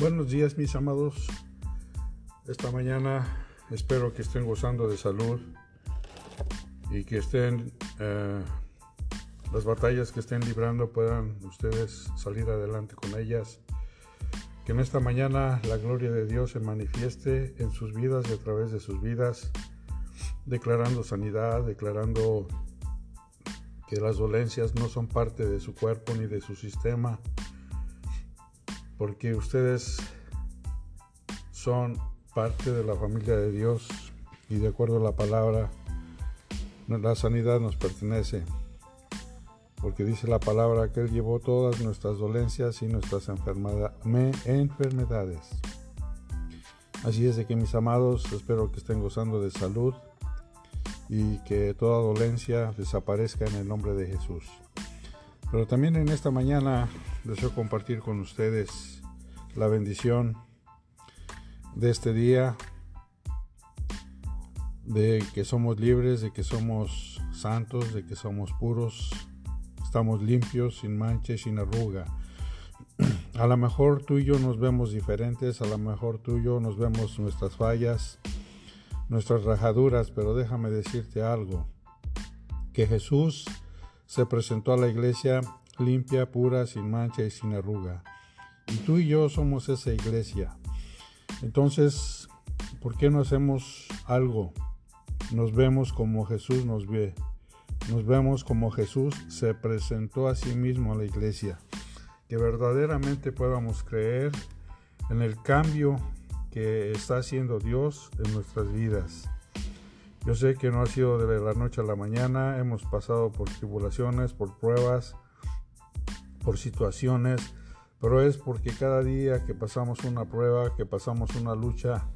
Buenos días mis amados. Esta mañana espero que estén gozando de salud y que estén eh, las batallas que estén librando puedan ustedes salir adelante con ellas. Que en esta mañana la gloria de Dios se manifieste en sus vidas y a través de sus vidas, declarando sanidad, declarando que las dolencias no son parte de su cuerpo ni de su sistema porque ustedes son parte de la familia de Dios y de acuerdo a la palabra, la sanidad nos pertenece, porque dice la palabra que Él llevó todas nuestras dolencias y nuestras enfermedades. Así es de que mis amados, espero que estén gozando de salud y que toda dolencia desaparezca en el nombre de Jesús. Pero también en esta mañana deseo compartir con ustedes la bendición de este día, de que somos libres, de que somos santos, de que somos puros, estamos limpios, sin mancha sin arruga. A lo mejor tú y yo nos vemos diferentes, a lo mejor tú y yo nos vemos nuestras fallas, nuestras rajaduras, pero déjame decirte algo, que Jesús se presentó a la iglesia limpia, pura, sin mancha y sin arruga. Y tú y yo somos esa iglesia. Entonces, ¿por qué no hacemos algo? Nos vemos como Jesús nos ve. Nos vemos como Jesús se presentó a sí mismo a la iglesia. Que verdaderamente podamos creer en el cambio que está haciendo Dios en nuestras vidas. Yo sé que no ha sido de la noche a la mañana, hemos pasado por tribulaciones, por pruebas, por situaciones, pero es porque cada día que pasamos una prueba, que pasamos una lucha,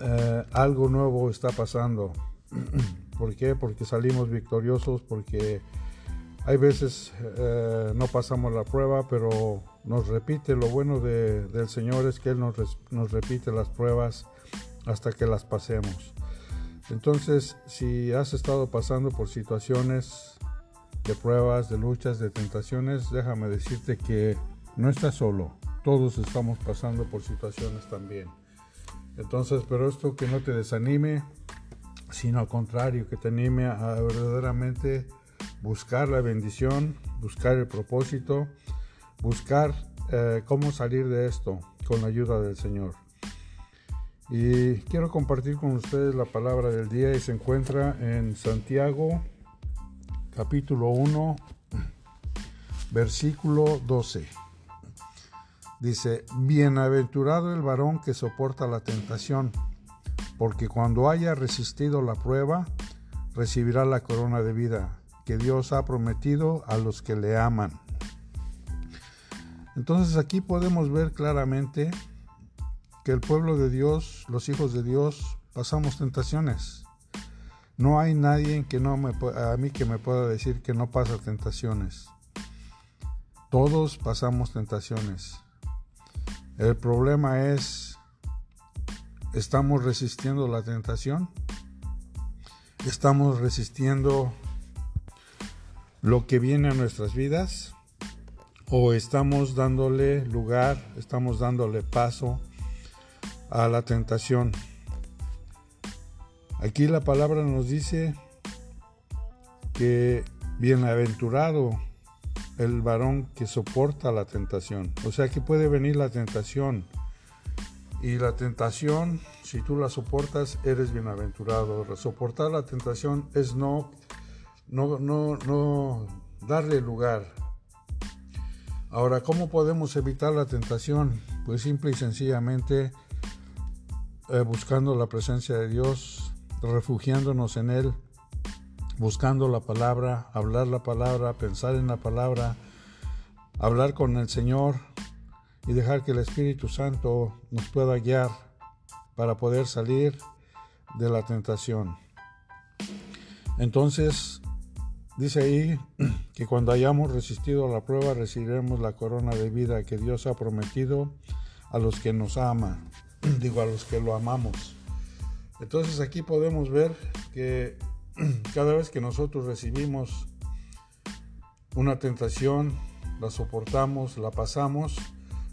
eh, algo nuevo está pasando. ¿Por qué? Porque salimos victoriosos, porque hay veces eh, no pasamos la prueba, pero nos repite, lo bueno del Señor es que Él nos repite las pruebas hasta que las pasemos. Entonces, si has estado pasando por situaciones de pruebas, de luchas, de tentaciones, déjame decirte que no estás solo. Todos estamos pasando por situaciones también. Entonces, pero esto que no te desanime, sino al contrario, que te anime a verdaderamente buscar la bendición, buscar el propósito, buscar eh, cómo salir de esto con la ayuda del Señor. Y quiero compartir con ustedes la palabra del día y se encuentra en Santiago capítulo 1 versículo 12. Dice, bienaventurado el varón que soporta la tentación, porque cuando haya resistido la prueba, recibirá la corona de vida que Dios ha prometido a los que le aman. Entonces aquí podemos ver claramente el pueblo de Dios, los hijos de Dios, pasamos tentaciones. No hay nadie que no me, a mí que me pueda decir que no pasa tentaciones. Todos pasamos tentaciones. El problema es, ¿estamos resistiendo la tentación? ¿Estamos resistiendo lo que viene a nuestras vidas? ¿O estamos dándole lugar, estamos dándole paso a la tentación. Aquí la palabra nos dice que bienaventurado el varón que soporta la tentación. O sea que puede venir la tentación. Y la tentación, si tú la soportas, eres bienaventurado. Soportar la tentación es no, no, no, no darle lugar. Ahora, ¿cómo podemos evitar la tentación? Pues simple y sencillamente eh, buscando la presencia de Dios, refugiándonos en Él, buscando la palabra, hablar la palabra, pensar en la palabra, hablar con el Señor y dejar que el Espíritu Santo nos pueda guiar para poder salir de la tentación. Entonces, dice ahí que cuando hayamos resistido a la prueba recibiremos la corona de vida que Dios ha prometido a los que nos aman. digo a los que lo amamos. Entonces aquí podemos ver que cada vez que nosotros recibimos una tentación, la soportamos, la pasamos,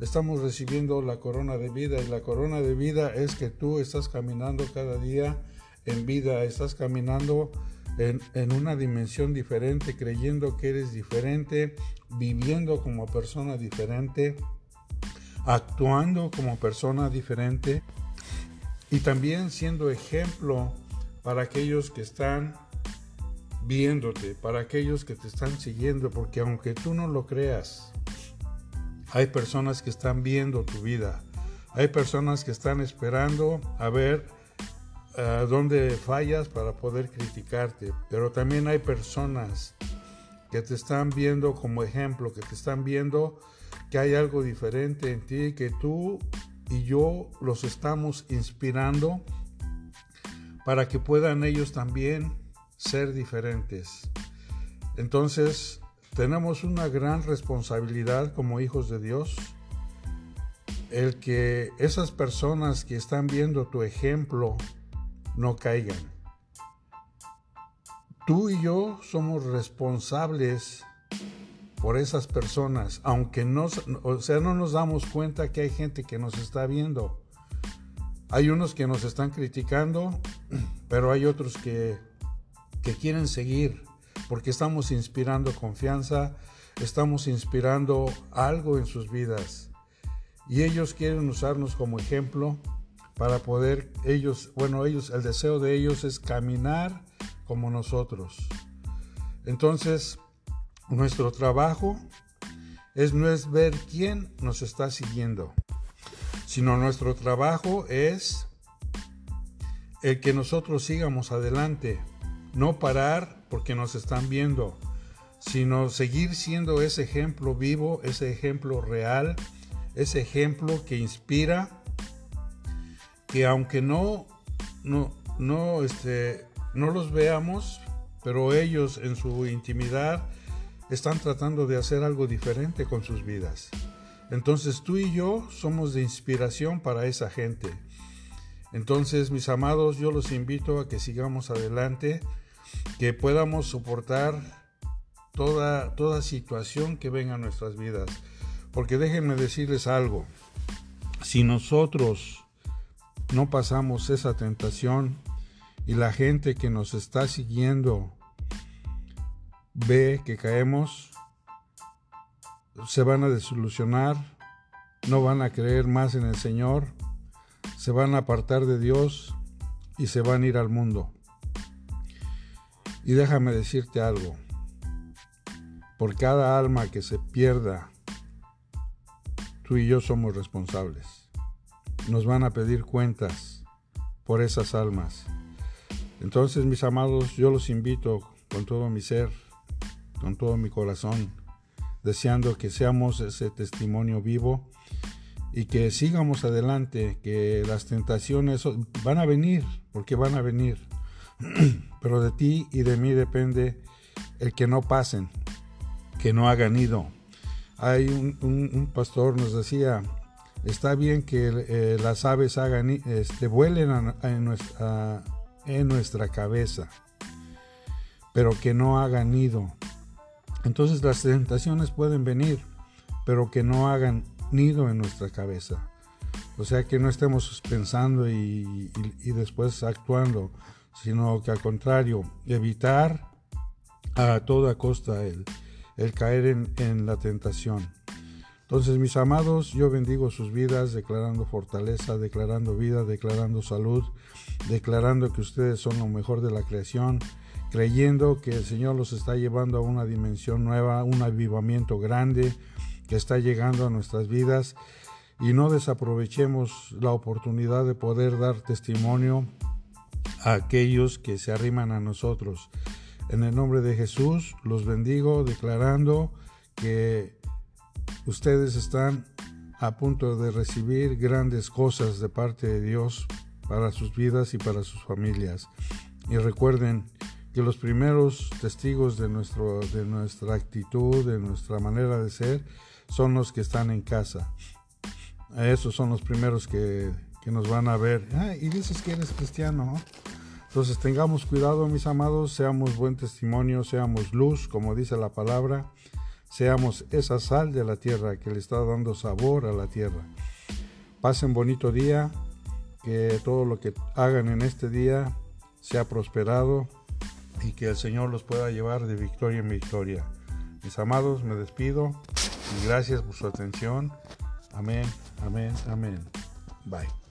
estamos recibiendo la corona de vida y la corona de vida es que tú estás caminando cada día en vida, estás caminando en, en, una dimensión diferente, creyendo que eres diferente, viviendo como persona diferente, actuando como persona diferente y también siendo ejemplo para aquellos que están viéndote, para aquellos que te están siguiendo, porque aunque tú no lo creas, hay personas que están viendo tu vida, hay personas que están esperando a ver a dónde fallas para poder criticarte, pero también hay personas que te están viendo como ejemplo, que te están viendo que hay algo diferente en ti, que tú y yo los estamos inspirando para que puedan ellos también ser diferentes. Entonces, tenemos una gran responsabilidad como hijos de Dios, el que esas personas que están viendo tu ejemplo no caigan. Tú y yo somos responsables por esas personas, aunque no, o sea, no nos damos cuenta que hay gente que nos está viendo. Hay unos que nos están criticando, pero hay otros que, que quieren seguir, porque estamos inspirando confianza, estamos inspirando algo en sus vidas. Y ellos quieren usarnos como ejemplo para poder, ellos, bueno, ellos, el deseo de ellos es caminar como nosotros. Entonces, nuestro trabajo es no es ver quién nos está siguiendo, sino nuestro trabajo es el que nosotros sigamos adelante, no parar porque nos están viendo, sino seguir siendo ese ejemplo vivo, ese ejemplo real, ese ejemplo que inspira, que aunque no, no, no, este, no los veamos, pero ellos en su intimidad están tratando de hacer algo diferente con sus vidas. Entonces tú y yo somos de inspiración para esa gente. Entonces, mis amados, yo los invito a que sigamos adelante, que podamos soportar toda, toda situación que venga a nuestras vidas. Porque déjenme decirles algo, si nosotros no pasamos esa tentación y la gente que nos está siguiendo ve que caemos, se van a desilusionar, no van a creer más en el Señor, se van a apartar de Dios y se van a ir al mundo. Y déjame decirte algo, por cada alma que se pierda, tú y yo somos responsables. Nos van a pedir cuentas por esas almas. Entonces, mis amados, yo los invito con todo mi ser con todo mi corazón, deseando que seamos ese testimonio vivo y que sigamos adelante, que las tentaciones van a venir, porque van a venir, pero de ti y de mí depende el que no pasen, que no hagan ido. Hay un, pastor nos decía, está bien que eh, las aves hagan, este, vuelen en, nuestra, en nuestra cabeza, pero que no hagan nido. Entonces las tentaciones pueden venir, pero que no hagan nido en nuestra cabeza. O sea que no estemos pensando y, después actuando, sino que al contrario, evitar a toda costa el, caer en, en la tentación. Entonces, mis amados, yo bendigo sus vidas, declarando fortaleza, declarando vida, declarando salud, declarando que ustedes son lo mejor de la creación creyendo que el Señor los está llevando a una dimensión nueva, un avivamiento grande que está llegando a nuestras vidas y no desaprovechemos la oportunidad de poder dar testimonio a aquellos que se arriman a nosotros. En el nombre de Jesús los bendigo declarando que ustedes están a punto de recibir grandes cosas de parte de Dios para sus vidas y para sus familias. Y recuerden, que los primeros testigos de, nuestro, de nuestra actitud, de nuestra manera de ser, son los que están en casa. Esos son los primeros que, que nos van a ver. Ah, y dices que eres cristiano. Entonces tengamos cuidado, mis amados, seamos buen testimonio, seamos luz, como dice la palabra, seamos esa sal de la tierra que le está dando sabor a la tierra. Pasen bonito día, que todo lo que hagan en este día sea prosperado y que el Señor los pueda llevar de victoria en victoria. Mis amados, me despido y gracias por su atención. Amén, amén, amén. Bye.